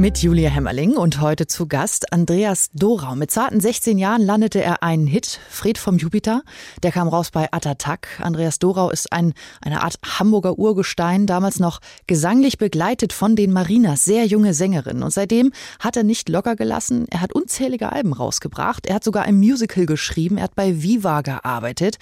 Mit Julia Hämmerling und heute zu Gast Andreas Dorau. Mit zarten 16 Jahren landete er einen Hit, Fred vom Jupiter. Der kam raus bei Attatak. Andreas Dorau ist ein, eine Art Hamburger Urgestein, damals noch gesanglich begleitet von den Marinas, sehr junge Sängerin. Und seitdem hat er nicht locker gelassen. Er hat unzählige Alben rausgebracht. Er hat sogar ein Musical geschrieben. Er hat bei Viva gearbeitet.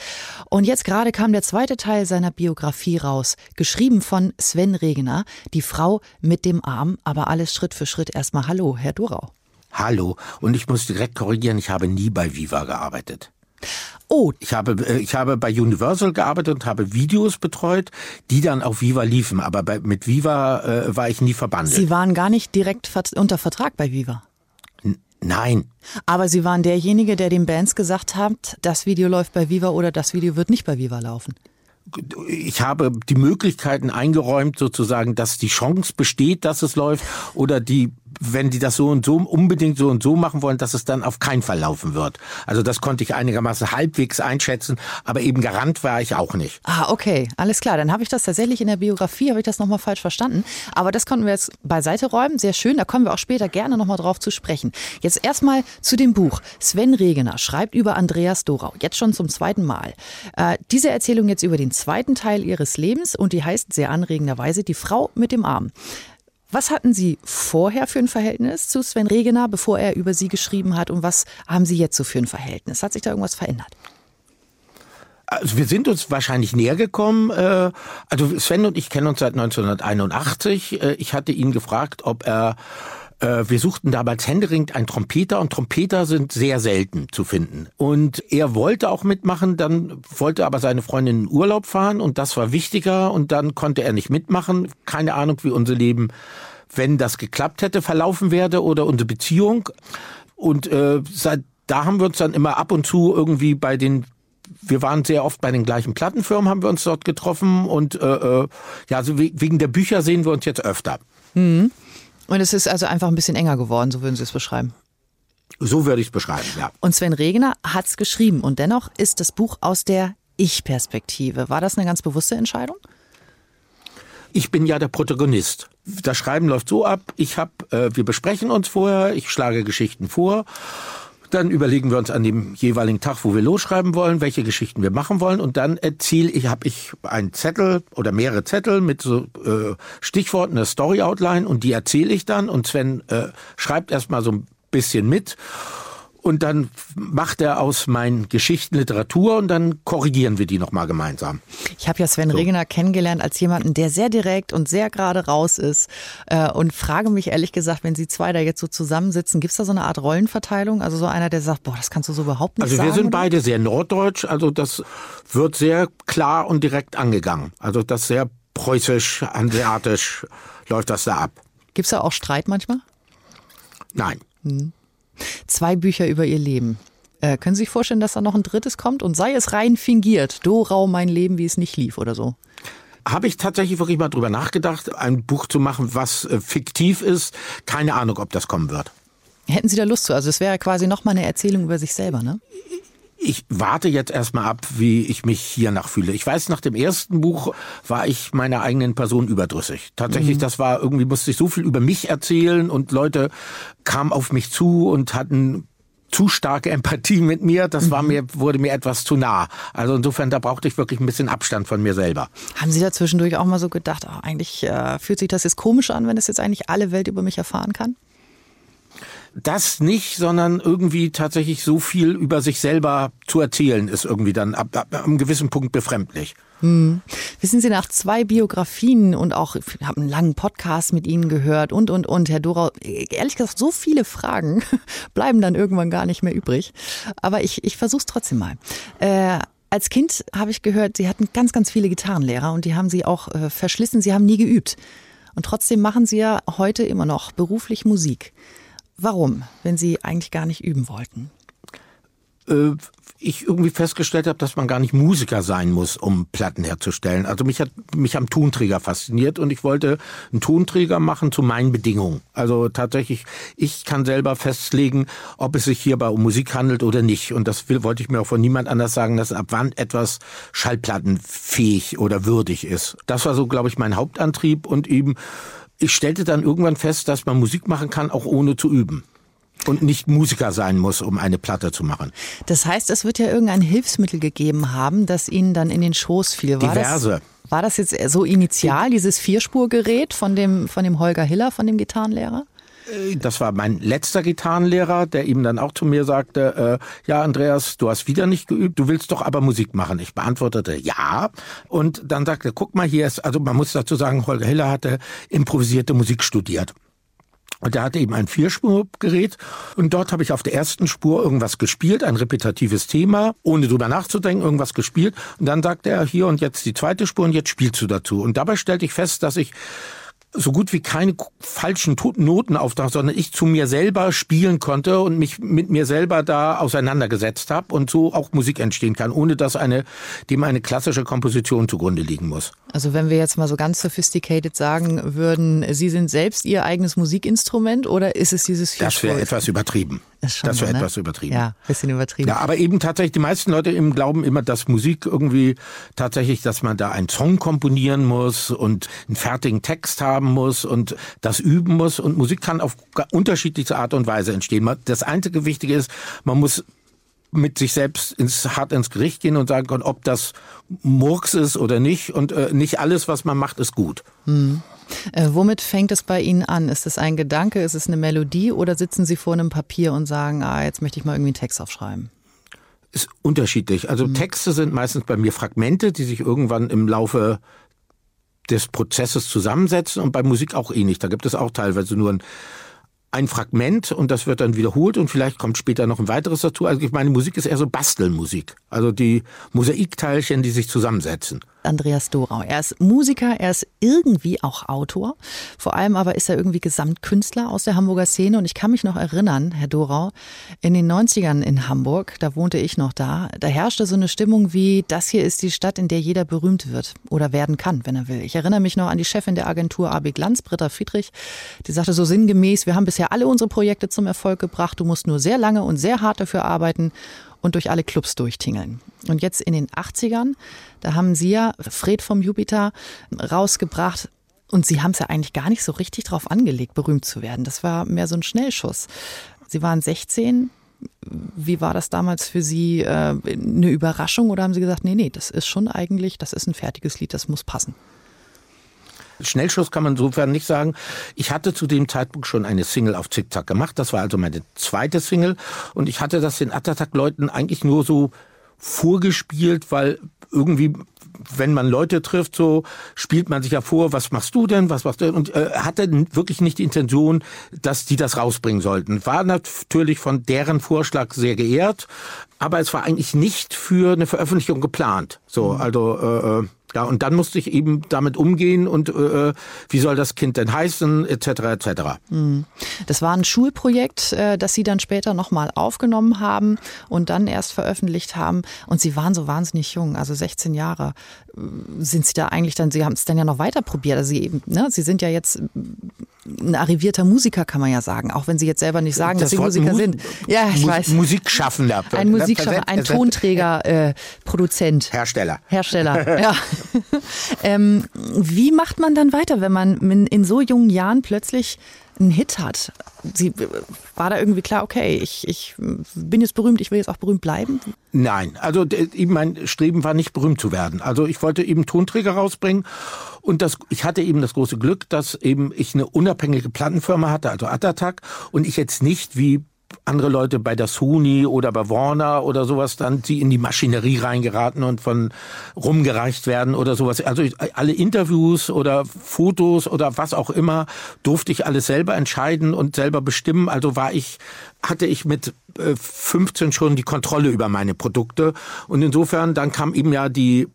Und jetzt gerade kam der zweite Teil seiner Biografie raus, geschrieben von Sven Regener, die Frau mit dem Arm, aber alles Schritt für Schritt erstmal Hallo, Herr Dorau. Hallo. Und ich muss direkt korrigieren, ich habe nie bei Viva gearbeitet. Oh. Ich habe, äh, ich habe bei Universal gearbeitet und habe Videos betreut, die dann auf Viva liefen. Aber bei, mit Viva äh, war ich nie verbandelt. Sie waren gar nicht direkt unter Vertrag bei Viva. N Nein. Aber Sie waren derjenige, der den Bands gesagt hat, das Video läuft bei Viva oder das Video wird nicht bei Viva laufen ich habe die Möglichkeiten eingeräumt, sozusagen, dass die Chance besteht, dass es läuft, oder die wenn die das so und so unbedingt so und so machen wollen, dass es dann auf keinen Fall laufen wird. Also das konnte ich einigermaßen halbwegs einschätzen, aber eben Garant war ich auch nicht. Ah, okay, alles klar. Dann habe ich das tatsächlich in der Biografie, habe ich das nochmal falsch verstanden. Aber das konnten wir jetzt beiseite räumen. Sehr schön, da kommen wir auch später gerne nochmal drauf zu sprechen. Jetzt erstmal zu dem Buch. Sven Regener schreibt über Andreas Dorau, jetzt schon zum zweiten Mal. Äh, diese Erzählung jetzt über den zweiten Teil ihres Lebens und die heißt sehr anregenderweise Die Frau mit dem Arm. Was hatten Sie vorher für ein Verhältnis zu Sven Regener, bevor er über Sie geschrieben hat? Und was haben Sie jetzt so für ein Verhältnis? Hat sich da irgendwas verändert? Also wir sind uns wahrscheinlich näher gekommen. Äh, also Sven und ich kennen uns seit 1981. Äh, ich hatte ihn gefragt, ob er äh, wir suchten damals händeringend einen Trompeter und Trompeter sind sehr selten zu finden. Und er wollte auch mitmachen, dann wollte aber seine Freundin in Urlaub fahren und das war wichtiger und dann konnte er nicht mitmachen. Keine Ahnung, wie unser Leben, wenn das geklappt hätte, verlaufen werde oder unsere Beziehung. Und äh, seit da haben wir uns dann immer ab und zu irgendwie bei den wir waren sehr oft bei den gleichen Plattenfirmen, haben wir uns dort getroffen und äh, äh ja, also wegen der Bücher sehen wir uns jetzt öfter. Mhm. Und es ist also einfach ein bisschen enger geworden, so würden Sie es beschreiben. So würde ich es beschreiben, ja. Und Sven Regener hat es geschrieben und dennoch ist das Buch aus der Ich-Perspektive. War das eine ganz bewusste Entscheidung? Ich bin ja der Protagonist. Das Schreiben läuft so ab, ich hab, äh, wir besprechen uns vorher, ich schlage Geschichten vor dann überlegen wir uns an dem jeweiligen Tag, wo wir losschreiben wollen, welche Geschichten wir machen wollen. Und dann erziele ich, habe ich einen Zettel oder mehrere Zettel mit so äh, Stichworten, eine Story Outline und die erzähle ich dann. Und Sven äh, schreibt erstmal so ein bisschen mit und dann macht er aus meinen Geschichten Literatur und dann korrigieren wir die nochmal gemeinsam. Ich habe ja Sven so. Regener kennengelernt als jemanden, der sehr direkt und sehr gerade raus ist äh, und frage mich ehrlich gesagt, wenn Sie zwei da jetzt so zusammensitzen, gibt es da so eine Art Rollenverteilung? Also so einer, der sagt, boah, das kannst du so überhaupt nicht also sagen? Also wir sind beide sehr norddeutsch, also das wird sehr klar und direkt angegangen. Also das sehr preußisch, hanseatisch läuft das da ab. Gibt es da auch Streit manchmal? Nein. Hm. Zwei Bücher über ihr Leben. Äh, können Sie sich vorstellen, dass da noch ein drittes kommt und sei es rein fingiert? Dorau, mein Leben, wie es nicht lief oder so? Habe ich tatsächlich wirklich mal drüber nachgedacht, ein Buch zu machen, was äh, fiktiv ist. Keine Ahnung, ob das kommen wird. Hätten Sie da Lust zu? Also es wäre quasi nochmal eine Erzählung über sich selber, ne? Ich warte jetzt erstmal ab, wie ich mich hier nachfühle. Ich weiß, nach dem ersten Buch war ich meiner eigenen Person überdrüssig. Tatsächlich, mhm. das war irgendwie, musste ich so viel über mich erzählen und Leute kamen auf mich zu und hatten zu starke Empathie mit mir, das war mhm. mir, wurde mir etwas zu nah. Also insofern, da brauchte ich wirklich ein bisschen Abstand von mir selber. Haben Sie da zwischendurch auch mal so gedacht, oh, eigentlich äh, fühlt sich das jetzt komisch an, wenn das jetzt eigentlich alle Welt über mich erfahren kann? Das nicht, sondern irgendwie tatsächlich so viel über sich selber zu erzählen, ist irgendwie dann ab, ab einem gewissen Punkt befremdlich. Hm. Wissen Sie, nach zwei Biografien und auch, ich habe einen langen Podcast mit Ihnen gehört und, und, und, Herr Dorau, ehrlich gesagt, so viele Fragen bleiben dann irgendwann gar nicht mehr übrig. Aber ich, ich versuche es trotzdem mal. Äh, als Kind habe ich gehört, Sie hatten ganz, ganz viele Gitarrenlehrer und die haben Sie auch äh, verschlissen, Sie haben nie geübt. Und trotzdem machen Sie ja heute immer noch beruflich Musik. Warum, wenn Sie eigentlich gar nicht üben wollten? äh, ich irgendwie festgestellt habe, dass man gar nicht Musiker sein muss, um Platten herzustellen. Also mich hat mich am Tonträger fasziniert und ich wollte einen Tonträger machen zu meinen Bedingungen. Also tatsächlich, ich kann selber festlegen, ob es sich hierbei um Musik handelt oder nicht. Und das will, wollte ich mir auch von niemand anders sagen, dass ab wann etwas schallplattenfähig oder würdig ist. Das war so, glaube ich, mein Hauptantrieb und eben ich stellte dann irgendwann fest, dass man Musik machen kann, auch ohne zu üben und nicht Musiker sein muss, um eine Platte zu machen. Das heißt, es wird ja irgendein Hilfsmittel gegeben haben, das Ihnen dann in den Schoß fiel. War Diverse. Das, war das jetzt so initial, dieses Vierspurgerät von dem, von dem Holger Hiller, von dem Gitarrenlehrer? Äh, das war mein letzter Gitarrenlehrer, der ihm dann auch zu mir sagte, äh, ja Andreas, du hast wieder nicht geübt, du willst doch aber Musik machen. Ich beantwortete ja und dann sagte, guck mal, hier ist, also man muss dazu sagen, Holger Hiller hatte improvisierte Musik studiert. Und er hatte eben ein Vierspurgerät und dort habe ich auf der ersten Spur irgendwas gespielt, ein repetitives Thema, ohne drüber nachzudenken, irgendwas gespielt. Und dann sagte er hier und jetzt die zweite Spur und jetzt spielst du dazu. Und dabei stellte ich fest, dass ich so gut wie keine falschen Noten auftaucht, sondern ich zu mir selber spielen konnte und mich mit mir selber da auseinandergesetzt habe und so auch Musik entstehen kann, ohne dass eine dem eine klassische Komposition zugrunde liegen muss. Also wenn wir jetzt mal so ganz sophisticated sagen würden, Sie sind selbst Ihr eigenes Musikinstrument oder ist es dieses Das wäre etwas übertrieben. Das, das wäre ne? etwas übertrieben. Ja, bisschen übertrieben. Ja, aber eben tatsächlich, die meisten Leute eben glauben immer, dass Musik irgendwie tatsächlich, dass man da einen Song komponieren muss und einen fertigen Text haben muss und das üben muss. Und Musik kann auf unterschiedlichste Art und Weise entstehen. Das einzige Wichtige ist, man muss mit sich selbst ins hart ins Gericht gehen und sagen können, ob das Murks ist oder nicht. Und äh, nicht alles, was man macht, ist gut. Hm. Äh, womit fängt es bei Ihnen an? Ist es ein Gedanke, ist es eine Melodie oder sitzen Sie vor einem Papier und sagen, ah, jetzt möchte ich mal irgendwie einen Text aufschreiben? Ist unterschiedlich. Also mhm. Texte sind meistens bei mir Fragmente, die sich irgendwann im Laufe des Prozesses zusammensetzen und bei Musik auch ähnlich. Da gibt es auch teilweise nur ein ein Fragment und das wird dann wiederholt und vielleicht kommt später noch ein weiteres dazu. Also ich meine, Musik ist eher so Bastelmusik. Also die Mosaikteilchen, die sich zusammensetzen. Andreas Dorau. Er ist Musiker, er ist irgendwie auch Autor. Vor allem aber ist er irgendwie Gesamtkünstler aus der Hamburger Szene. Und ich kann mich noch erinnern, Herr Dorau, in den 90ern in Hamburg, da wohnte ich noch da, da herrschte so eine Stimmung wie, das hier ist die Stadt, in der jeder berühmt wird oder werden kann, wenn er will. Ich erinnere mich noch an die Chefin der Agentur AB Glanz, Britta Friedrich, die sagte so sinngemäß, wir haben bisher alle unsere Projekte zum Erfolg gebracht, du musst nur sehr lange und sehr hart dafür arbeiten und durch alle Clubs durchtingeln. Und jetzt in den 80ern, da haben Sie ja Fred vom Jupiter rausgebracht. Und Sie haben es ja eigentlich gar nicht so richtig drauf angelegt, berühmt zu werden. Das war mehr so ein Schnellschuss. Sie waren 16. Wie war das damals für Sie? Äh, eine Überraschung oder haben Sie gesagt, nee, nee, das ist schon eigentlich, das ist ein fertiges Lied, das muss passen? Schnellschuss kann man insofern nicht sagen. Ich hatte zu dem Zeitpunkt schon eine Single auf Zickzack gemacht. Das war also meine zweite Single. Und ich hatte das den Attack-Leuten eigentlich nur so vorgespielt, weil irgendwie wenn man Leute trifft, so spielt man sich ja vor, was machst du denn, was machst du denn? Und äh, hatte wirklich nicht die Intention, dass die das rausbringen sollten. War natürlich von deren Vorschlag sehr geehrt, aber es war eigentlich nicht für eine Veröffentlichung geplant. So, mhm. also äh, äh ja, und dann musste ich eben damit umgehen und äh, wie soll das Kind denn heißen, etc. etc. Hm. Das war ein Schulprojekt, äh, das Sie dann später nochmal aufgenommen haben und dann erst veröffentlicht haben. Und Sie waren so wahnsinnig jung, also 16 Jahre. Sind Sie da eigentlich dann, Sie haben es dann ja noch weiter probiert. Also Sie ne, Sie sind ja jetzt ein arrivierter Musiker, kann man ja sagen, auch wenn Sie jetzt selber nicht sagen, das dass Sie Musiker Mu sind. Ja, ich Mu weiß. Musikschaffender. Ein Musikschaffender, ein Tonträger, äh, Produzent. Hersteller. Hersteller, ja. ähm, wie macht man dann weiter, wenn man in so jungen Jahren plötzlich einen Hit hat? Sie, war da irgendwie klar, okay, ich, ich bin jetzt berühmt, ich will jetzt auch berühmt bleiben? Nein, also eben mein Streben war nicht berühmt zu werden. Also ich wollte eben Tonträger rausbringen und das, ich hatte eben das große Glück, dass eben ich eine unabhängige Plattenfirma hatte, also Atatak, und ich jetzt nicht wie andere Leute bei der Sony oder bei Warner oder sowas dann, die in die Maschinerie reingeraten und von rumgereicht werden oder sowas. Also alle Interviews oder Fotos oder was auch immer durfte ich alles selber entscheiden und selber bestimmen. Also war ich, hatte ich mit 15 äh, schon die Kontrolle über meine Produkte und insofern dann kam eben ja die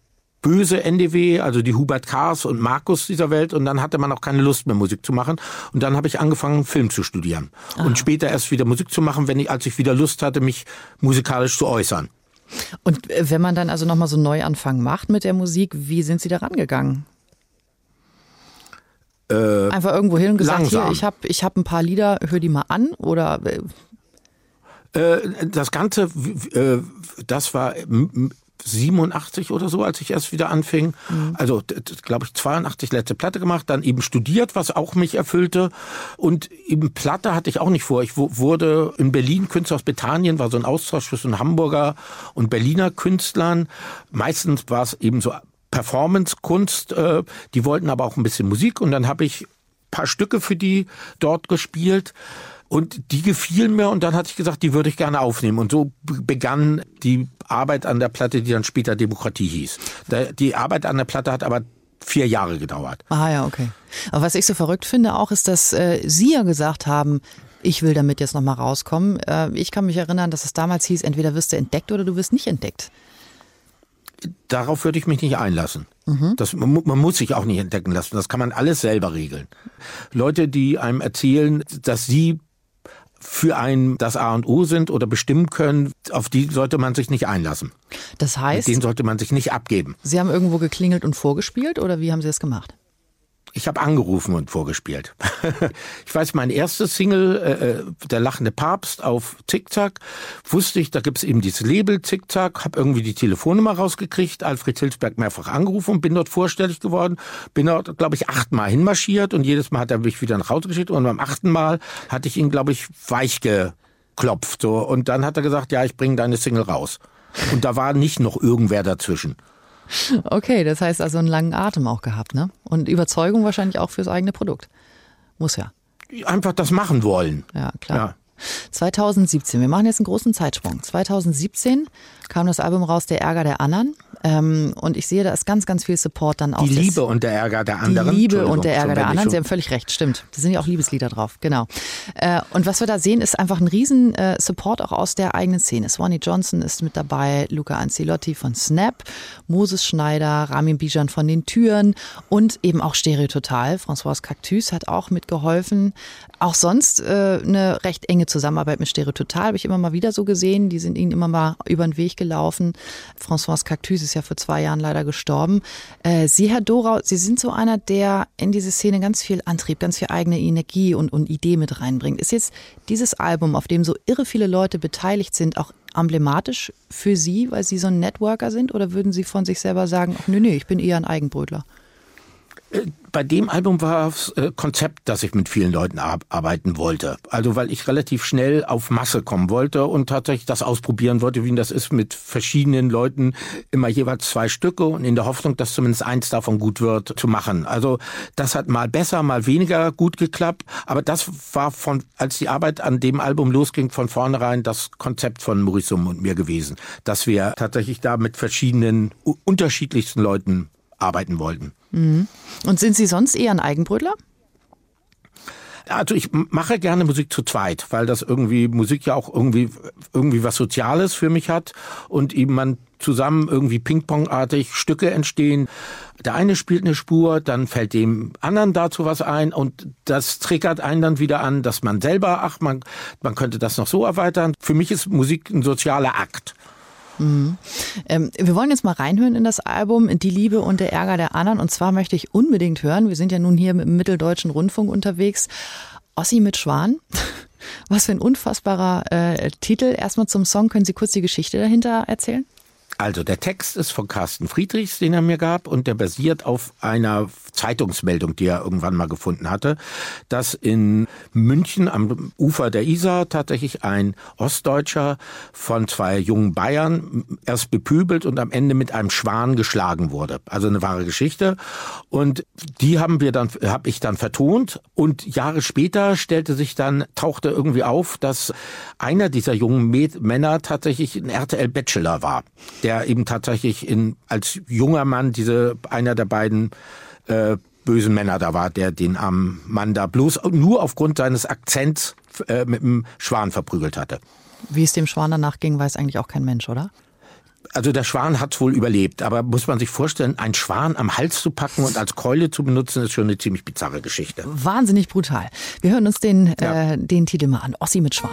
böse NDW, also die Hubert Kars und Markus dieser Welt und dann hatte man auch keine Lust mehr Musik zu machen und dann habe ich angefangen Film zu studieren Aha. und später erst wieder Musik zu machen, wenn ich als ich wieder Lust hatte, mich musikalisch zu äußern. Und äh, wenn man dann also nochmal so einen Neuanfang macht mit der Musik, wie sind Sie da rangegangen? Äh, Einfach irgendwo hin und gesagt, langsam. hier, ich habe ich hab ein paar Lieder, hör die mal an oder äh, äh das Ganze, das war 87 oder so, als ich erst wieder anfing. Mhm. Also, glaube ich, 82 letzte Platte gemacht, dann eben studiert, was auch mich erfüllte. Und eben Platte hatte ich auch nicht vor. Ich wurde in Berlin Künstler aus Bethanien, war so ein Austausch zwischen Hamburger und Berliner Künstlern. Meistens war es eben so Performance-Kunst. Äh, die wollten aber auch ein bisschen Musik und dann habe ich paar Stücke für die dort gespielt. Und die gefielen mir und dann hatte ich gesagt, die würde ich gerne aufnehmen. Und so begann die Arbeit an der Platte, die dann später Demokratie hieß. Die Arbeit an der Platte hat aber vier Jahre gedauert. Ah ja, okay. Aber was ich so verrückt finde auch, ist, dass äh, Sie ja gesagt haben, ich will damit jetzt nochmal rauskommen. Äh, ich kann mich erinnern, dass es damals hieß, entweder wirst du entdeckt oder du wirst nicht entdeckt. Darauf würde ich mich nicht einlassen. Mhm. Das, man, man muss sich auch nicht entdecken lassen. Das kann man alles selber regeln. Leute, die einem erzählen, dass sie für ein das A und O sind oder bestimmen können, auf die sollte man sich nicht einlassen. Das heißt, Mit denen sollte man sich nicht abgeben. Sie haben irgendwo geklingelt und vorgespielt oder wie haben Sie das gemacht? Ich habe angerufen und vorgespielt. ich weiß, mein erstes Single, äh, äh, Der lachende Papst auf Zickzack, wusste ich, da gibt's eben dieses Label Zickzack, habe irgendwie die Telefonnummer rausgekriegt, Alfred Hilsberg mehrfach angerufen und bin dort vorstellig geworden. Bin dort, glaube ich, achtmal hinmarschiert und jedes Mal hat er mich wieder nach Hause geschickt und beim achten Mal hatte ich ihn, glaube ich, weich geklopft. So. Und dann hat er gesagt, ja, ich bringe deine Single raus. Und da war nicht noch irgendwer dazwischen. Okay, das heißt also einen langen Atem auch gehabt, ne? Und Überzeugung wahrscheinlich auch fürs eigene Produkt. Muss ja. Einfach das machen wollen. Ja, klar. Ja. 2017, wir machen jetzt einen großen Zeitsprung. 2017 kam das Album raus, Der Ärger der anderen. Ähm, und ich sehe, da ist ganz, ganz viel Support dann auch. Die Liebe und der Ärger der anderen. Die Liebe und der Ärger der anderen. Sie haben völlig recht, stimmt. Da sind ja auch Liebeslieder drauf, genau. Äh, und was wir da sehen, ist einfach ein riesen äh, Support auch aus der eigenen Szene. Swanee Johnson ist mit dabei, Luca Ancelotti von Snap, Moses Schneider, Ramin Bijan von den Türen und eben auch Stereototal. François Cactus hat auch mitgeholfen. Auch sonst äh, eine recht enge Zusammenarbeit mit Stereototal habe ich immer mal wieder so gesehen. Die sind ihnen immer mal über den Weg gelaufen. François Cactus ist ja vor zwei Jahren leider gestorben. Äh, Sie, Herr Dorau, Sie sind so einer, der in diese Szene ganz viel Antrieb, ganz viel eigene Energie und, und Idee mit reinbringt. Ist jetzt dieses Album, auf dem so irre viele Leute beteiligt sind, auch emblematisch für Sie, weil Sie so ein Networker sind? Oder würden Sie von sich selber sagen, ach, nö, nö, ich bin eher ein Eigenbrötler? Bei dem Album war äh, Konzept, dass ich mit vielen Leuten arbeiten wollte. Also weil ich relativ schnell auf Masse kommen wollte und tatsächlich das ausprobieren wollte, wie das ist mit verschiedenen Leuten, immer jeweils zwei Stücke und in der Hoffnung, dass zumindest eins davon gut wird, zu machen. Also das hat mal besser, mal weniger gut geklappt. Aber das war von, als die Arbeit an dem Album losging, von vornherein das Konzept von Maurissum und mir gewesen, dass wir tatsächlich da mit verschiedenen unterschiedlichsten Leuten arbeiten wollten. Mhm. Und sind Sie sonst eher ein Eigenbrötler? Also ich mache gerne Musik zu zweit, weil das irgendwie Musik ja auch irgendwie irgendwie was Soziales für mich hat und eben man zusammen irgendwie Ping-Pong-artig Stücke entstehen. Der eine spielt eine Spur, dann fällt dem anderen dazu was ein und das triggert einen dann wieder an, dass man selber, ach, man, man könnte das noch so erweitern. Für mich ist Musik ein sozialer Akt. Mhm. Ähm, wir wollen jetzt mal reinhören in das Album Die Liebe und der Ärger der anderen. Und zwar möchte ich unbedingt hören, wir sind ja nun hier mit dem Mitteldeutschen Rundfunk unterwegs, Ossi mit Schwan. Was für ein unfassbarer äh, Titel. Erstmal zum Song. Können Sie kurz die Geschichte dahinter erzählen? Also der Text ist von Carsten Friedrichs, den er mir gab, und der basiert auf einer Zeitungsmeldung, die er irgendwann mal gefunden hatte, dass in München am Ufer der Isar tatsächlich ein Ostdeutscher von zwei jungen Bayern erst bepübelt und am Ende mit einem Schwan geschlagen wurde. Also eine wahre Geschichte. Und die haben wir dann, habe ich dann vertont. Und Jahre später stellte sich dann, tauchte irgendwie auf, dass einer dieser jungen Männer tatsächlich ein RTL Bachelor war der eben tatsächlich in, als junger Mann diese, einer der beiden äh, bösen Männer da war, der den armen Mann da bloß nur aufgrund seines Akzents äh, mit dem Schwan verprügelt hatte. Wie es dem Schwan danach ging, weiß eigentlich auch kein Mensch, oder? also der Schwan hat's wohl überlebt, aber muss man sich vorstellen, einen Schwan am Hals zu packen und als Keule zu benutzen, ist schon eine ziemlich bizarre Geschichte. Wahnsinnig brutal. Wir hören uns den, ja. äh, den Titel mal an. Ossi mit Schwan.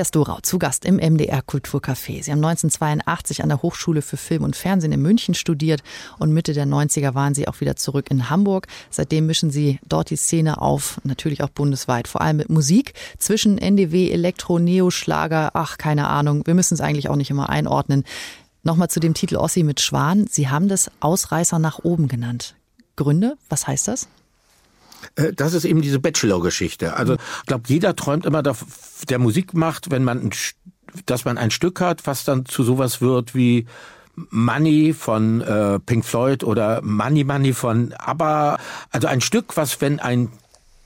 Andreas Dorau, zu Gast im MDR Kulturcafé. Sie haben 1982 an der Hochschule für Film und Fernsehen in München studiert und Mitte der 90er waren Sie auch wieder zurück in Hamburg. Seitdem mischen Sie dort die Szene auf, natürlich auch bundesweit, vor allem mit Musik zwischen NDW, Elektro, Neo, Schlager, ach, keine Ahnung. Wir müssen es eigentlich auch nicht immer einordnen. Nochmal zu dem Titel Ossi mit Schwan. Sie haben das Ausreißer nach oben genannt. Gründe? Was heißt das? Äh, das ist eben diese Bachelor-Geschichte. Also ich glaube, jeder träumt immer, der Musik macht, wenn man, ein, dass man ein Stück hat, was dann zu sowas wird wie Money von äh, Pink Floyd oder Money Money von ABBA. Also ein Stück, was wenn ein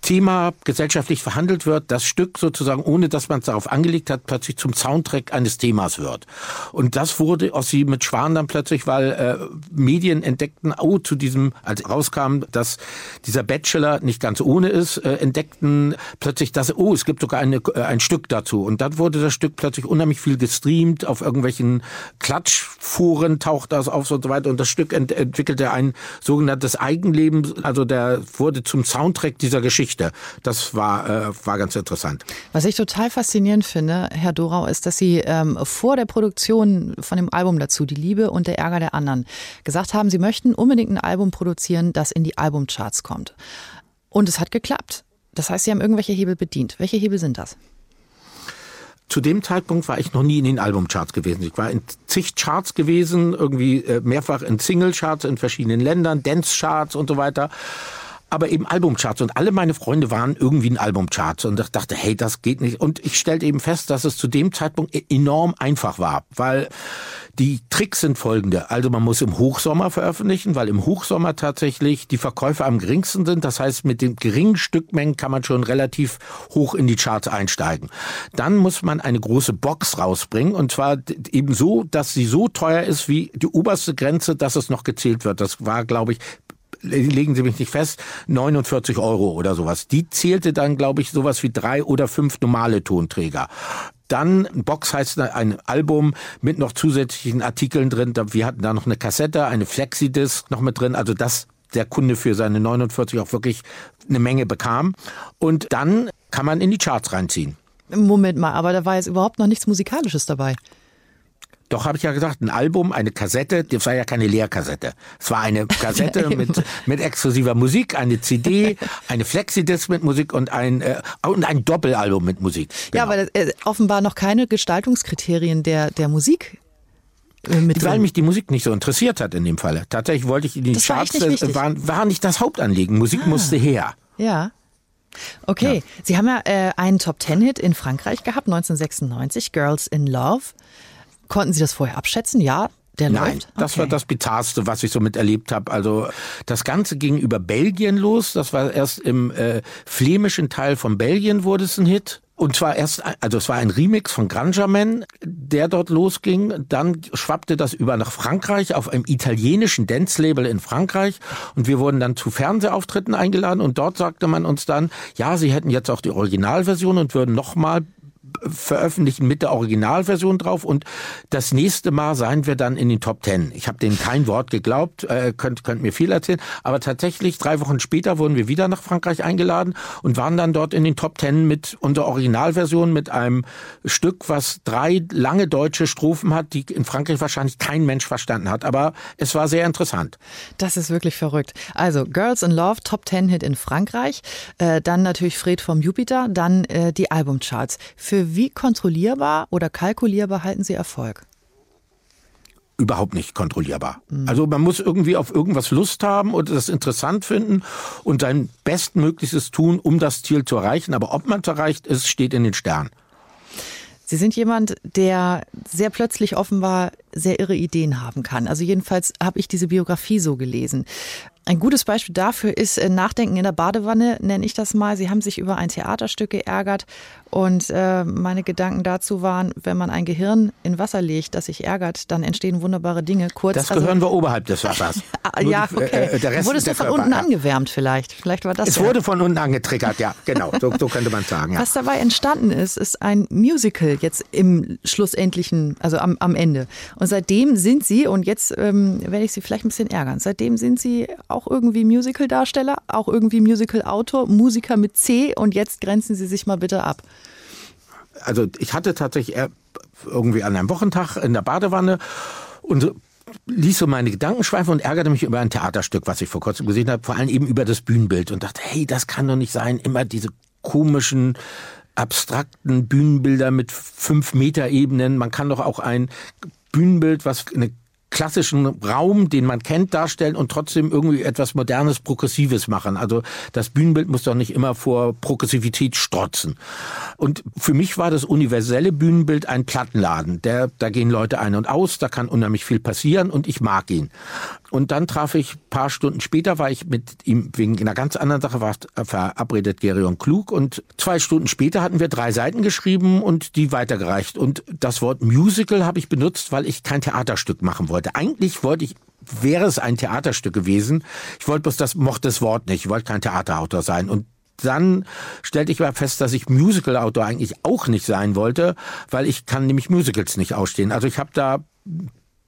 Thema gesellschaftlich verhandelt wird, das Stück sozusagen, ohne dass man es darauf angelegt hat, plötzlich zum Soundtrack eines Themas wird. Und das wurde aus sie mit Schwan dann plötzlich, weil äh, Medien entdeckten, oh, zu diesem, als rauskam, dass dieser Bachelor nicht ganz ohne ist, äh, entdeckten plötzlich, dass, oh, es gibt sogar eine, äh, ein Stück dazu. Und dann wurde das Stück plötzlich unheimlich viel gestreamt, auf irgendwelchen Klatschforen taucht das auf und so weiter. Und das Stück ent entwickelte ein sogenanntes Eigenleben, also der wurde zum Soundtrack dieser Geschichte. Geschichte. Das war, äh, war ganz interessant. Was ich total faszinierend finde, Herr Dorau, ist, dass Sie ähm, vor der Produktion von dem Album dazu, Die Liebe und der Ärger der anderen, gesagt haben, Sie möchten unbedingt ein Album produzieren, das in die Albumcharts kommt. Und es hat geklappt. Das heißt, Sie haben irgendwelche Hebel bedient. Welche Hebel sind das? Zu dem Zeitpunkt war ich noch nie in den Albumcharts gewesen. Ich war in zig Charts gewesen, irgendwie äh, mehrfach in Singlecharts in verschiedenen Ländern, Dance-Charts und so weiter aber eben Albumcharts und alle meine Freunde waren irgendwie in Albumcharts und ich dachte, hey, das geht nicht. Und ich stellte eben fest, dass es zu dem Zeitpunkt e- enorm einfach war, weil die Tricks sind folgende. Also man muss im Hochsommer veröffentlichen, weil im Hochsommer tatsächlich die Verkäufe am geringsten sind. Das heißt, mit den geringen Stückmengen kann man schon relativ hoch in die Charts einsteigen. Dann muss man eine große Box rausbringen und zwar eben so, dass sie so teuer ist wie die oberste Grenze, dass es noch gezählt wird. Das war, glaube ich, legen Sie mich nicht fest, 49 Euro oder sowas. Die zählte dann, glaube ich, sowas wie drei oder fünf normale Tonträger. Dann, Box heißt ein Album mit noch zusätzlichen Artikeln drin. Wir hatten da noch eine Kassette, eine Flexidisc noch mit drin. Also das der Kunde für seine 49 auch wirklich eine Menge bekam. Und dann kann man in die Charts reinziehen. Moment mal, aber da war jetzt überhaupt noch nichts Musikalisches dabei. Doch, habe ich ja gesagt, ein Album, eine Kassette, das war ja keine Leerkassette. Es war eine Kassette mit, mit exklusiver Musik, eine CD, eine Flexidisc mit Musik und ein, äh, und ein Doppelalbum mit Musik. Genau. Ja, aber äh, offenbar noch keine Gestaltungskriterien der, der Musik äh, mit weil mich die Musik nicht so interessiert hat in dem Falle. Tatsächlich wollte ich in die das Charts, war, nicht war, war nicht das Hauptanliegen. Musik ah. musste her. Ja. Okay, ja. Sie haben ja äh, einen Top-Ten-Hit in Frankreich gehabt, 1996, Girls in Love. Konnten Sie das vorher abschätzen? Ja, der Nein, läuft? das okay. war das Bizarrste, was ich so miterlebt habe. Also das Ganze ging über Belgien los. Das war erst im äh, flämischen Teil von Belgien wurde es ein Hit. Und zwar erst, also es war ein Remix von Granjaman, der dort losging. Dann schwappte das über nach Frankreich auf einem italienischen Dance-Label in Frankreich. Und wir wurden dann zu Fernsehauftritten eingeladen. Und dort sagte man uns dann, ja, sie hätten jetzt auch die Originalversion und würden nochmal veröffentlichen mit der Originalversion drauf und das nächste Mal seien wir dann in den Top Ten. Ich habe denen kein Wort geglaubt, äh, könnt, könnt mir viel erzählen, aber tatsächlich drei Wochen später wurden wir wieder nach Frankreich eingeladen und waren dann dort in den Top Ten mit unserer Originalversion mit einem Stück, was drei lange deutsche Strophen hat, die in Frankreich wahrscheinlich kein Mensch verstanden hat, aber es war sehr interessant. Das ist wirklich verrückt. Also Girls in Love, Top Ten Hit in Frankreich, äh, dann natürlich Fred vom Jupiter, dann äh, die Albumcharts. Für wie kontrollierbar oder kalkulierbar halten Sie Erfolg? überhaupt nicht kontrollierbar. Also man muss irgendwie auf irgendwas Lust haben und das interessant finden und sein Bestmöglichstes tun, um das Ziel zu erreichen. Aber ob man es erreicht, ist, steht in den Sternen. Sie sind jemand, der sehr plötzlich offenbar sehr irre Ideen haben kann. Also jedenfalls habe ich diese Biografie so gelesen. Ein gutes Beispiel dafür ist äh, Nachdenken in der Badewanne, nenne ich das mal. Sie haben sich über ein Theaterstück geärgert und äh, meine Gedanken dazu waren, wenn man ein Gehirn in Wasser legt, das sich ärgert, dann entstehen wunderbare Dinge. Kurz, das also gehören wir oberhalb des Wassers. ja, okay. Äh, der Rest wurde es von unten ja. angewärmt vielleicht? Vielleicht war das. Es ja. wurde von unten angetriggert, ja, genau. So, so könnte man sagen. Ja. Was dabei entstanden ist, ist ein Musical jetzt im schlussendlichen, also am, am Ende. Und seitdem sind Sie, und jetzt ähm, werde ich Sie vielleicht ein bisschen ärgern, seitdem sind Sie auch irgendwie Musical-Darsteller, auch irgendwie Musical-Autor, Musiker mit C und jetzt grenzen Sie sich mal bitte ab. also ich hatte tatsächlich irgendwie an einem Wochentag in der Badewanne und ließ so meine Gedanken schweifen und ärgerte mich über ein Theaterstück, was ich vor kurzem gesehen habe, vor allem eben über das Bühnenbild und dachte, hey, das kann doch nicht sein, immer diese komischen abstrakten Bühnenbilder mit fünf Meter Ebenen. Man kann doch auch ein Bühnenbild, was eine klassischen Raum, den man kennt, darstellen und trotzdem irgendwie etwas Modernes, Progressives machen. Also das Bühnenbild muss doch nicht immer vor Progressivität strotzen. Und für mich war das universelle Bühnenbild ein Plattenladen. Der, da gehen Leute ein und aus, da kann unheimlich viel passieren und ich mag ihn. Und dann traf ich paar Stunden später, war ich mit ihm wegen einer ganz anderen Sache war verabredet, Gerion Klug. Und zwei Stunden später hatten wir drei Seiten geschrieben und die weitergereicht. Und das Wort Musical habe ich benutzt, weil ich kein Theaterstück machen wollte. Eigentlich wollte ich wäre es ein Theaterstück gewesen. Ich wollte bloß das, mochte das Wort nicht. Ich wollte kein Theaterautor sein. Und dann stellte ich mal fest, dass ich Musical-Autor eigentlich auch nicht sein wollte, weil ich kann nämlich Musicals nicht ausstehen. Also ich habe da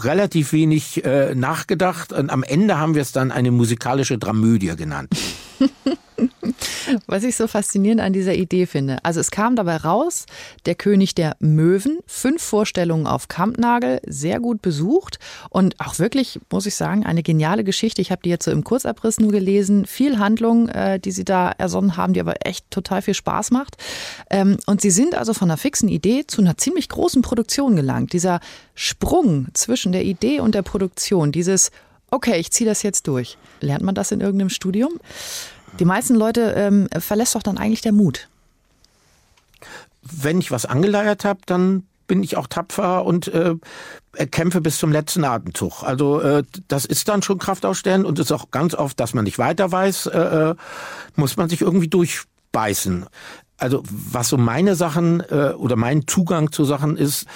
relativ wenig äh, nachgedacht und am Ende haben wir es dann eine musikalische Dramödie genannt. Was ich so faszinierend an dieser Idee finde. Also es kam dabei raus, der König der Möwen, fünf Vorstellungen auf Kampnagel, sehr gut besucht und auch wirklich, muss ich sagen, eine geniale Geschichte. Ich habe die jetzt so im Kurzabriss nur gelesen. Viel Handlung, äh, die Sie da ersonnen haben, die aber echt total viel Spaß macht. Ähm, und Sie sind also von einer fixen Idee zu einer ziemlich großen Produktion gelangt. Dieser Sprung zwischen der Idee und der Produktion, dieses okay, ich ziehe das jetzt durch. Lernt man das in irgendeinem Studium? Die meisten Leute ähm, verlässt doch dann eigentlich der Mut. Wenn ich was angeleiert habe, dann bin ich auch tapfer und äh, kämpfe bis zum letzten Atemzug. Also äh, das ist dann schon Kraft ausstellen und ist auch ganz oft, dass man nicht weiter weiß, äh, äh muss man sich irgendwie durchbeißen. Also was so meine Sachen äh, oder mein Zugang zu Sachen ist,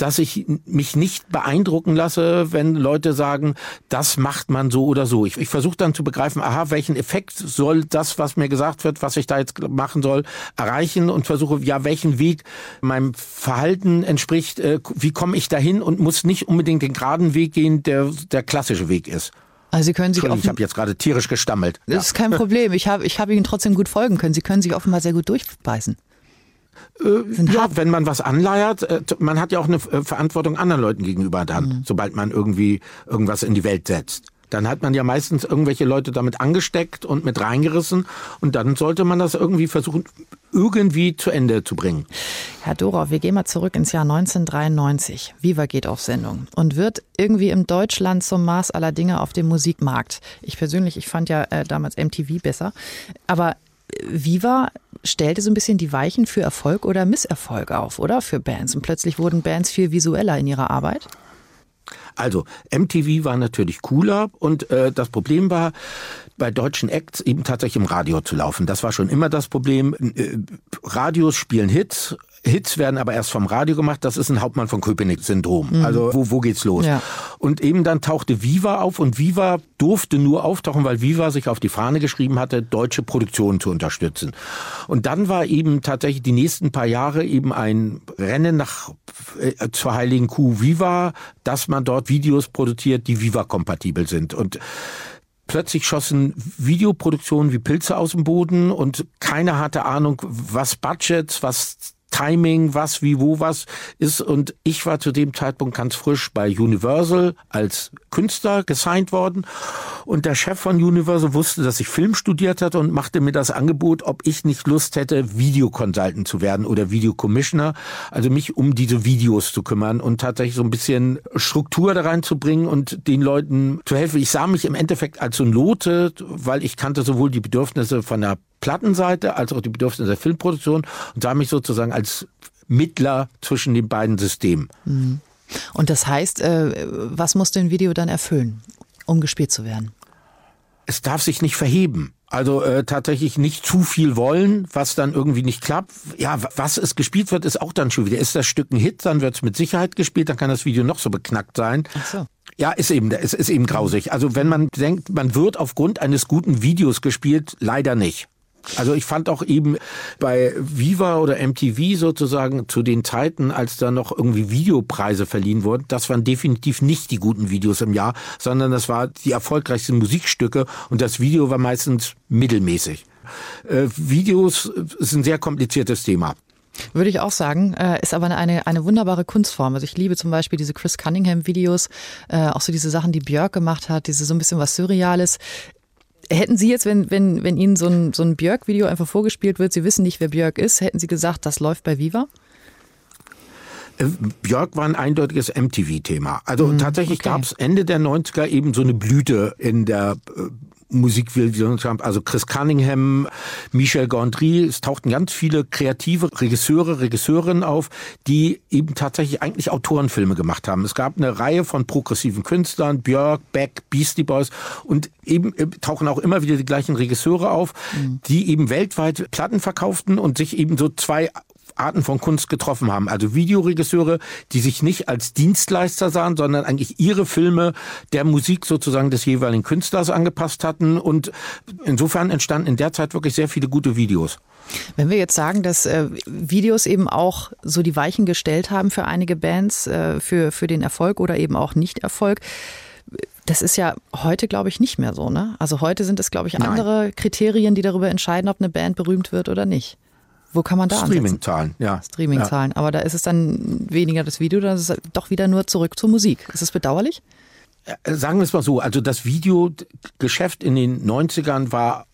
dass ich mich nicht beeindrucken lasse, wenn Leute sagen, das macht man so oder so. Ich, ich versuche dann zu begreifen, aha, welchen Effekt soll das, was mir gesagt wird, was ich da jetzt machen soll, erreichen und versuche, ja, welchen Weg meinem Verhalten entspricht, äh, wie komme ich dahin und muss nicht unbedingt den geraden Weg gehen, der der klassische Weg ist. Also Sie können sich ich habe jetzt gerade tierisch gestammelt. Das ja. ist kein Problem. Ich habe ich hab Ihnen trotzdem gut folgen können. Sie können sich offenbar sehr gut durchbeißen. Äh, ja, wenn man was anleiert, äh, man hat ja auch eine äh, Verantwortung anderen Leuten gegenüber dann, mhm. sobald man irgendwie irgendwas in die Welt setzt. Dann hat man ja meistens irgendwelche Leute damit angesteckt und mit reingerissen und dann sollte man das irgendwie versuchen, irgendwie zu Ende zu bringen. Herr Dorau, wir gehen mal zurück ins Jahr 1993. Viva geht auf Sendung und wird irgendwie im Deutschland zum Maß aller Dinge auf dem Musikmarkt. Ich persönlich, ich fand ja äh, damals MTV besser, aber Viva stellte so ein bisschen die Weichen für Erfolg oder Misserfolg auf, oder? Für Bands. Und plötzlich wurden Bands viel visueller in ihrer Arbeit. Also MTV war natürlich cooler und äh, das Problem war, bei deutschen Acts eben tatsächlich im Radio zu laufen. Das war schon immer das Problem. Äh, Radios spielen Hits, Hits werden aber erst vom Radio gemacht. Das ist ein Hauptmann von Köpenick-Syndrom. Mhm. Also wo, wo geht's los? Ja. Und eben dann tauchte Viva auf und Viva durfte nur auftauchen, weil Viva sich auf die Fahne geschrieben hatte, deutsche Produktion zu unterstützen. Und dann war eben tatsächlich die nächsten paar Jahre eben ein Rennen nach äh, zur heiligen Kuh Viva, dass man dort Videos produziert, die Viva-kompatibel sind. Und plötzlich schossen Videoproduktionen wie Pilze aus dem Boden und keiner hatte Ahnung, was Budgets, was Timing, was, wie, wo, was ist. Und ich war zu dem Zeitpunkt ganz frisch bei Universal als Künstler gesigned worden. Und der Chef von Universal wusste, dass ich Film studiert hatte und machte mir das Angebot, ob ich nicht Lust hätte, Videoconsultant zu werden oder Videocommissioner. Also mich um diese Videos zu kümmern und tatsächlich so ein bisschen Struktur da reinzubringen und den Leuten zu helfen. Ich sah mich im Endeffekt als so ein Lote, weil ich kannte sowohl die Bedürfnisse von der Plattenseite als auch die Bedürfnisse der Filmproduktion und sah mich sozusagen als Mittler zwischen den beiden Systemen. Mhm. Und das heißt, äh, was muss denn Video dann erfüllen, um gespielt zu werden? Es darf sich nicht verheben. Also äh, tatsächlich nicht zu viel wollen, was dann irgendwie nicht klappt. Ja, was es gespielt wird, ist auch dann schon wieder. Ist das Stück ein Hit, dann wird es mit Sicherheit gespielt, dann kann das Video noch so beknackt sein. Ach so. Ja, ist eben, es ist eben grausig. Also wenn man denkt, man wird aufgrund eines guten Videos gespielt, leider nicht. Also ich fand auch eben bei Viva oder MTV sozusagen zu den Zeiten, als da noch irgendwie Videopreise verliehen wurden, das waren definitiv nicht die guten Videos im Jahr, sondern das war die erfolgreichsten Musikstücke und das Video war meistens mittelmäßig. Äh, Videos ist ein sehr kompliziertes Thema. Würde ich auch sagen. Äh, ist aber eine, eine wunderbare Kunstform. Also ich liebe zum Beispiel diese Chris Cunningham-Videos, äh, auch so diese Sachen, die Björk gemacht hat, diese so ein bisschen was Surreales. Hätten Sie jetzt, wenn, wenn, wenn Ihnen so ein, so ein Björk-Video einfach vorgespielt wird, Sie wissen nicht, wer Björk ist, hätten Sie gesagt, das läuft bei Viva? Äh, Björk war ein eindeutiges MTV-Thema. Also mhm, tatsächlich okay. gab es Ende der 90er eben so eine Blüte in der äh, Musikvision, also Chris Cunningham, Michel Gondry, es tauchten ganz viele kreative Regisseure, Regisseurinnen auf, die eben tatsächlich eigentlich Autorenfilme gemacht haben. Es gab eine Reihe von progressiven Künstlern, Björk, Beck, Beastie Boys und eben äh, tauchen auch immer wieder die gleichen Regisseure auf, mhm. die eben weltweit Platten verkauften und sich eben so zwei Arten von Kunst getroffen haben. Also Videoregisseure, die sich nicht als Dienstleister sahen, sondern eigentlich ihre Filme der Musik sozusagen des jeweiligen Künstlers angepasst hatten. Und insofern entstanden in der Zeit wirklich sehr viele gute Videos. Wenn wir jetzt sagen, dass äh, Videos eben auch so die Weichen gestellt haben für einige Bands, äh, für, für den Erfolg oder eben auch Nicht-Erfolg, das ist ja heute, glaube ich, nicht mehr so. Ne? Also heute sind es, glaube ich, andere Nein. Kriterien, die darüber entscheiden, ob eine Band berühmt wird oder nicht. Wo kann man da Streaming-Zahlen, ja. Streaming-Zahlen. Ja. Aber da ist es dann weniger das Video, dann ist es doch wieder nur zurück zur Musik. Ist es bedauerlich? Äh, sagen wir es mal so, also das Videogeschäft in den 90ern war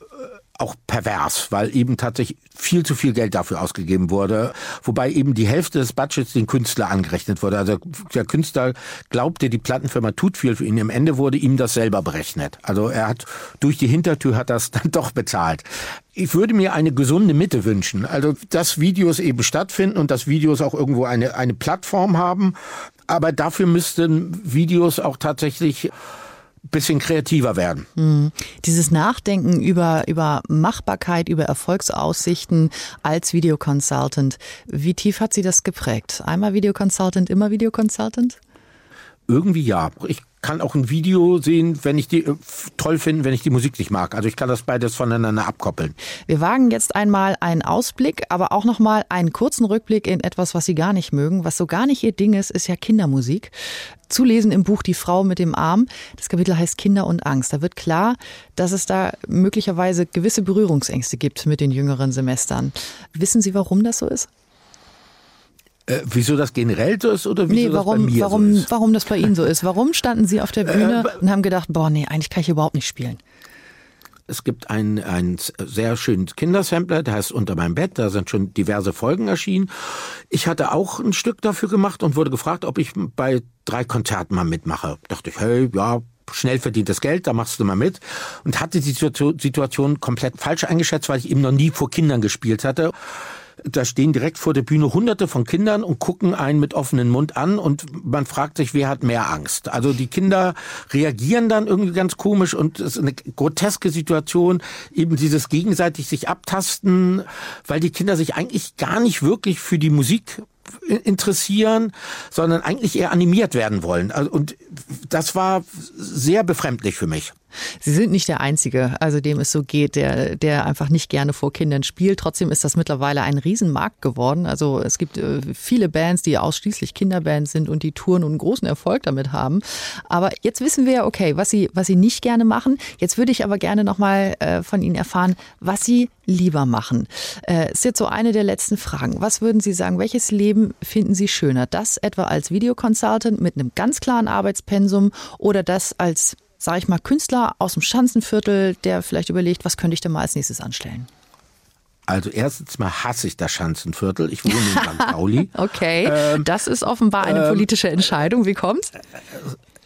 auch pervers, weil eben tatsächlich viel zu viel Geld dafür ausgegeben wurde, wobei eben die Hälfte des Budgets den Künstler angerechnet wurde. Also der Künstler glaubte, die Plattenfirma tut viel für ihn. Im Ende wurde ihm das selber berechnet. Also er hat durch die Hintertür hat das dann doch bezahlt. Ich würde mir eine gesunde Mitte wünschen. Also, dass Videos eben stattfinden und dass Videos auch irgendwo eine, eine Plattform haben. Aber dafür müssten Videos auch tatsächlich bisschen kreativer werden. Mhm. Dieses Nachdenken über, über Machbarkeit, über Erfolgsaussichten als Videoconsultant, wie tief hat Sie das geprägt? Einmal Videoconsultant, immer Videoconsultant? Irgendwie ja. Ich kann auch ein Video sehen, wenn ich die äh, toll finde, wenn ich die Musik nicht mag. Also ich kann das beides voneinander abkoppeln. Wir wagen jetzt einmal einen Ausblick, aber auch noch mal einen kurzen Rückblick in etwas, was Sie gar nicht mögen, was so gar nicht Ihr Ding ist, ist ja Kindermusik. Zu lesen im Buch Die Frau mit dem Arm. Das Kapitel heißt Kinder und Angst. Da wird klar, dass es da möglicherweise gewisse Berührungsängste gibt mit den jüngeren Semestern. Wissen Sie, warum das so ist? Äh, wieso das generell so ist oder wieso nee, warum, das bei mir warum, so ist? Warum das bei Ihnen so ist? Warum standen Sie auf der Bühne äh, und haben gedacht, boah, nee, eigentlich kann ich überhaupt nicht spielen? Es gibt einen, einen sehr schönen Kindersampler, der heißt Unter meinem Bett, da sind schon diverse Folgen erschienen. Ich hatte auch ein Stück dafür gemacht und wurde gefragt, ob ich bei drei Konzerten mal mitmache. Dachte ich, hey, ja, schnell verdientes Geld, da machst du mal mit. Und hatte die Situation komplett falsch eingeschätzt, weil ich eben noch nie vor Kindern gespielt hatte da stehen direkt vor der Bühne hunderte von Kindern und gucken einen mit offenem Mund an und man fragt sich, wer hat mehr Angst. Also die Kinder reagieren dann irgendwie ganz komisch und es ist eine groteske Situation, eben dieses gegenseitig sich abtasten, weil die Kinder sich eigentlich gar nicht wirklich für die Musik interessieren, sondern eigentlich eher animiert werden wollen. Also, und das war sehr befremdlich für mich. Sie sind nicht der Einzige, also dem es so geht, der, der einfach nicht gerne vor Kindern spielt. Trotzdem ist das mittlerweile ein Riesenmarkt geworden. Also es gibt äh, viele Bands, die ausschließlich Kinderbands sind und die Touren und großen Erfolg damit haben. Aber jetzt wissen wir ja, okay, was Sie, was Sie nicht gerne machen. Jetzt würde ich aber gerne nochmal äh, von Ihnen erfahren, was Sie lieber machen. Äh, ist jetzt so eine der letzten Fragen. Was würden Sie sagen, welches Leben finden Sie schöner? Das etwa als Videoconsultant mit einem ganz klaren Arbeitspensum oder das als, sage ich mal, Künstler aus dem Schanzenviertel, der vielleicht überlegt, was könnte ich denn mal als nächstes anstellen? Also erstens mal hasse ich das Schanzenviertel. Ich wohne in St. Pauli. okay, ähm, das ist offenbar eine ähm, politische Entscheidung. Wie kommt's?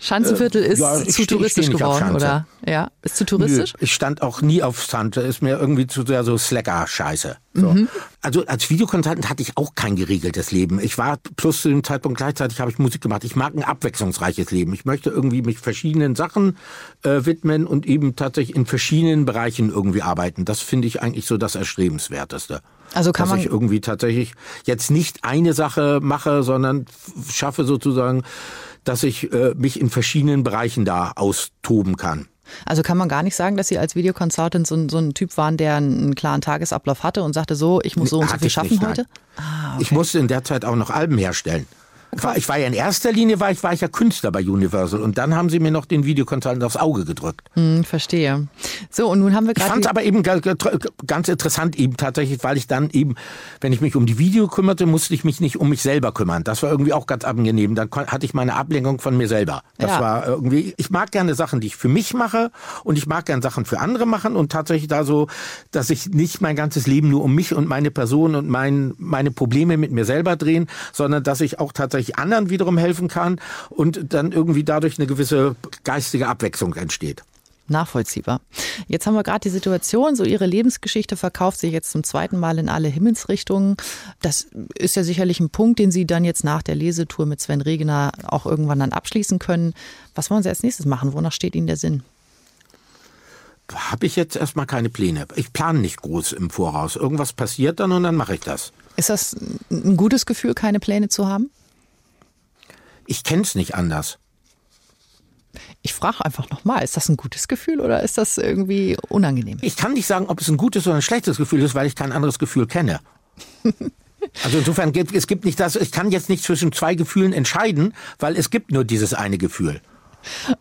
Schanzenviertel ist ja, zu touristisch geworden, oder? Ja, ist zu touristisch? Nö, ich stand auch nie auf Schanze, ist mir irgendwie zu sehr so Slacker-Scheiße. So. Mhm. Also als Videokonsultant hatte ich auch kein geregeltes Leben. Ich war plus zu dem Zeitpunkt gleichzeitig habe ich Musik gemacht. Ich mag ein abwechslungsreiches Leben. Ich möchte irgendwie mich verschiedenen Sachen äh, widmen und eben tatsächlich in verschiedenen Bereichen irgendwie arbeiten. Das finde ich eigentlich so das Erstrebenswerteste. Also kann dass man ich irgendwie tatsächlich jetzt nicht eine Sache mache, sondern schaffe sozusagen dass ich äh, mich in verschiedenen Bereichen da austoben kann. Also kann man gar nicht sagen, dass Sie als Videoconsultant so, so ein Typ waren, der einen klaren Tagesablauf hatte und sagte so, ich muss so und so viel schaffen nicht, heute? Ah, okay. Ich musste in der Zeit auch noch Alben herstellen. Ich war ja in erster Linie war ich, war ich ja Künstler bei Universal und dann haben sie mir noch den Videokonsultant aufs Auge gedrückt. Hm, verstehe. So, und nun haben wir gerade. Ich fand es aber eben ganz interessant, eben tatsächlich, weil ich dann eben, wenn ich mich um die Video kümmerte, musste ich mich nicht um mich selber kümmern. Das war irgendwie auch ganz angenehm. Dann hatte ich meine Ablenkung von mir selber. Das ja. war irgendwie, ich mag gerne Sachen, die ich für mich mache und ich mag gerne Sachen für andere machen und tatsächlich da so, dass ich nicht mein ganzes Leben nur um mich und meine Person und mein, meine Probleme mit mir selber drehen, sondern dass ich auch tatsächlich anderen wiederum helfen kann und dann irgendwie dadurch eine gewisse geistige Abwechslung entsteht nachvollziehbar. Jetzt haben wir gerade die Situation, so Ihre Lebensgeschichte verkauft sich jetzt zum zweiten Mal in alle Himmelsrichtungen. Das ist ja sicherlich ein Punkt, den Sie dann jetzt nach der Lesetour mit Sven Regener auch irgendwann dann abschließen können. Was wollen Sie als nächstes machen? Wonach steht Ihnen der Sinn? Habe ich jetzt erstmal keine Pläne. Ich plane nicht groß im Voraus. Irgendwas passiert dann und dann mache ich das. Ist das ein gutes Gefühl, keine Pläne zu haben? Ich kenne es nicht anders. Ich frage einfach nochmal, ist das ein gutes Gefühl oder ist das irgendwie unangenehm? Ich kann nicht sagen, ob es ein gutes oder ein schlechtes Gefühl ist, weil ich kein anderes Gefühl kenne. Also insofern gibt es gibt nicht das, ich kann jetzt nicht zwischen zwei Gefühlen entscheiden, weil es gibt nur dieses eine Gefühl.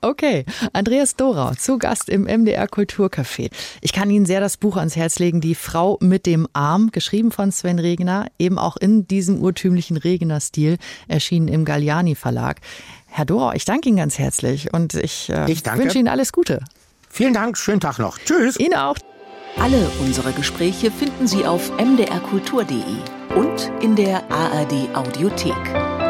Okay, Andreas Dorau, zu Gast im MDR Kulturcafé. Ich kann Ihnen sehr das Buch ans Herz legen, Die Frau mit dem Arm, geschrieben von Sven Regner, eben auch in diesem urtümlichen Regner-Stil, erschienen im Galliani Verlag. Herr Dorau, ich danke Ihnen ganz herzlich und ich, äh, ich wünsche Ihnen alles Gute. Vielen Dank, schönen Tag noch. Tschüss. Ihnen auch. Alle unsere Gespräche finden Sie auf mdrkultur.de und in der ARD Audiothek.